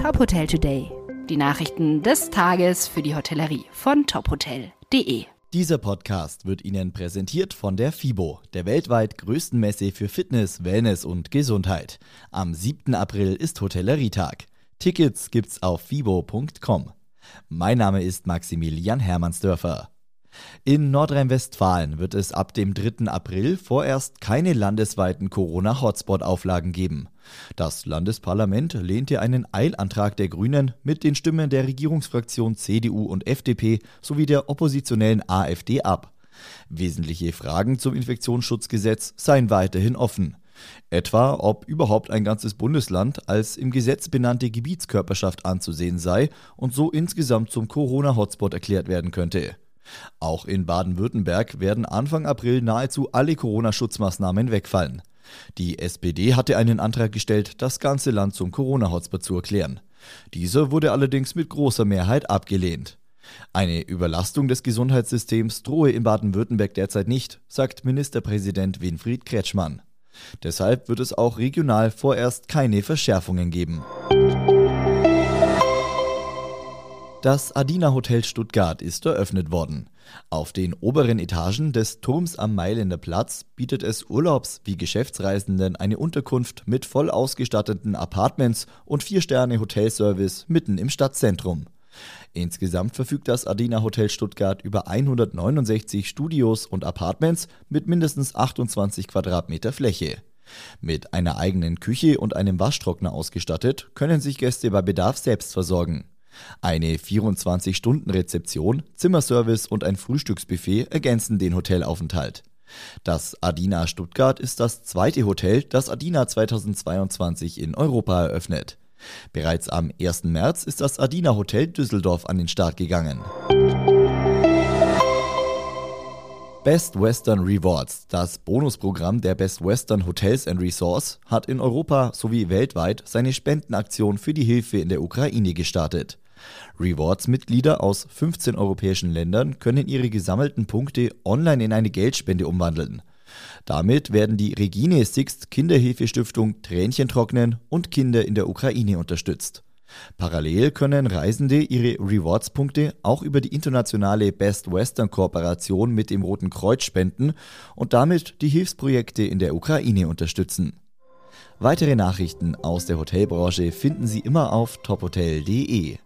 Top Hotel Today. Die Nachrichten des Tages für die Hotellerie von tophotel.de. Dieser Podcast wird Ihnen präsentiert von der FIBO, der weltweit größten Messe für Fitness, Wellness und Gesundheit. Am 7. April ist Hotellerietag. Tickets gibt's auf fibo.com. Mein Name ist Maximilian Hermannsdörfer. In Nordrhein-Westfalen wird es ab dem 3. April vorerst keine landesweiten Corona-Hotspot-Auflagen geben. Das Landesparlament lehnte einen Eilantrag der Grünen mit den Stimmen der Regierungsfraktion CDU und FDP sowie der oppositionellen AfD ab. Wesentliche Fragen zum Infektionsschutzgesetz seien weiterhin offen. Etwa, ob überhaupt ein ganzes Bundesland als im Gesetz benannte Gebietskörperschaft anzusehen sei und so insgesamt zum Corona-Hotspot erklärt werden könnte. Auch in Baden-Württemberg werden Anfang April nahezu alle Corona-Schutzmaßnahmen wegfallen. Die SPD hatte einen Antrag gestellt, das ganze Land zum Corona-Hotspot zu erklären. Dieser wurde allerdings mit großer Mehrheit abgelehnt. Eine Überlastung des Gesundheitssystems drohe in Baden-Württemberg derzeit nicht, sagt Ministerpräsident Winfried Kretschmann. Deshalb wird es auch regional vorerst keine Verschärfungen geben. Das Adina Hotel Stuttgart ist eröffnet worden. Auf den oberen Etagen des Turms am Mailänder Platz bietet es Urlaubs- wie Geschäftsreisenden eine Unterkunft mit voll ausgestatteten Apartments und Vier-Sterne-Hotelservice mitten im Stadtzentrum. Insgesamt verfügt das Adina Hotel Stuttgart über 169 Studios und Apartments mit mindestens 28 Quadratmeter Fläche. Mit einer eigenen Küche und einem Waschtrockner ausgestattet, können sich Gäste bei Bedarf selbst versorgen. Eine 24-Stunden-Rezeption, Zimmerservice und ein Frühstücksbuffet ergänzen den Hotelaufenthalt. Das Adina Stuttgart ist das zweite Hotel, das Adina 2022 in Europa eröffnet. Bereits am 1. März ist das Adina Hotel Düsseldorf an den Start gegangen. Best Western Rewards, das Bonusprogramm der Best Western Hotels and Resorts, hat in Europa sowie weltweit seine Spendenaktion für die Hilfe in der Ukraine gestartet. Rewards-Mitglieder aus 15 europäischen Ländern können ihre gesammelten Punkte online in eine Geldspende umwandeln. Damit werden die Regine Sixt Kinderhilfestiftung Tränchen trocknen und Kinder in der Ukraine unterstützt. Parallel können Reisende ihre Rewards-Punkte auch über die internationale Best Western Kooperation mit dem Roten Kreuz spenden und damit die Hilfsprojekte in der Ukraine unterstützen. Weitere Nachrichten aus der Hotelbranche finden Sie immer auf tophotel.de.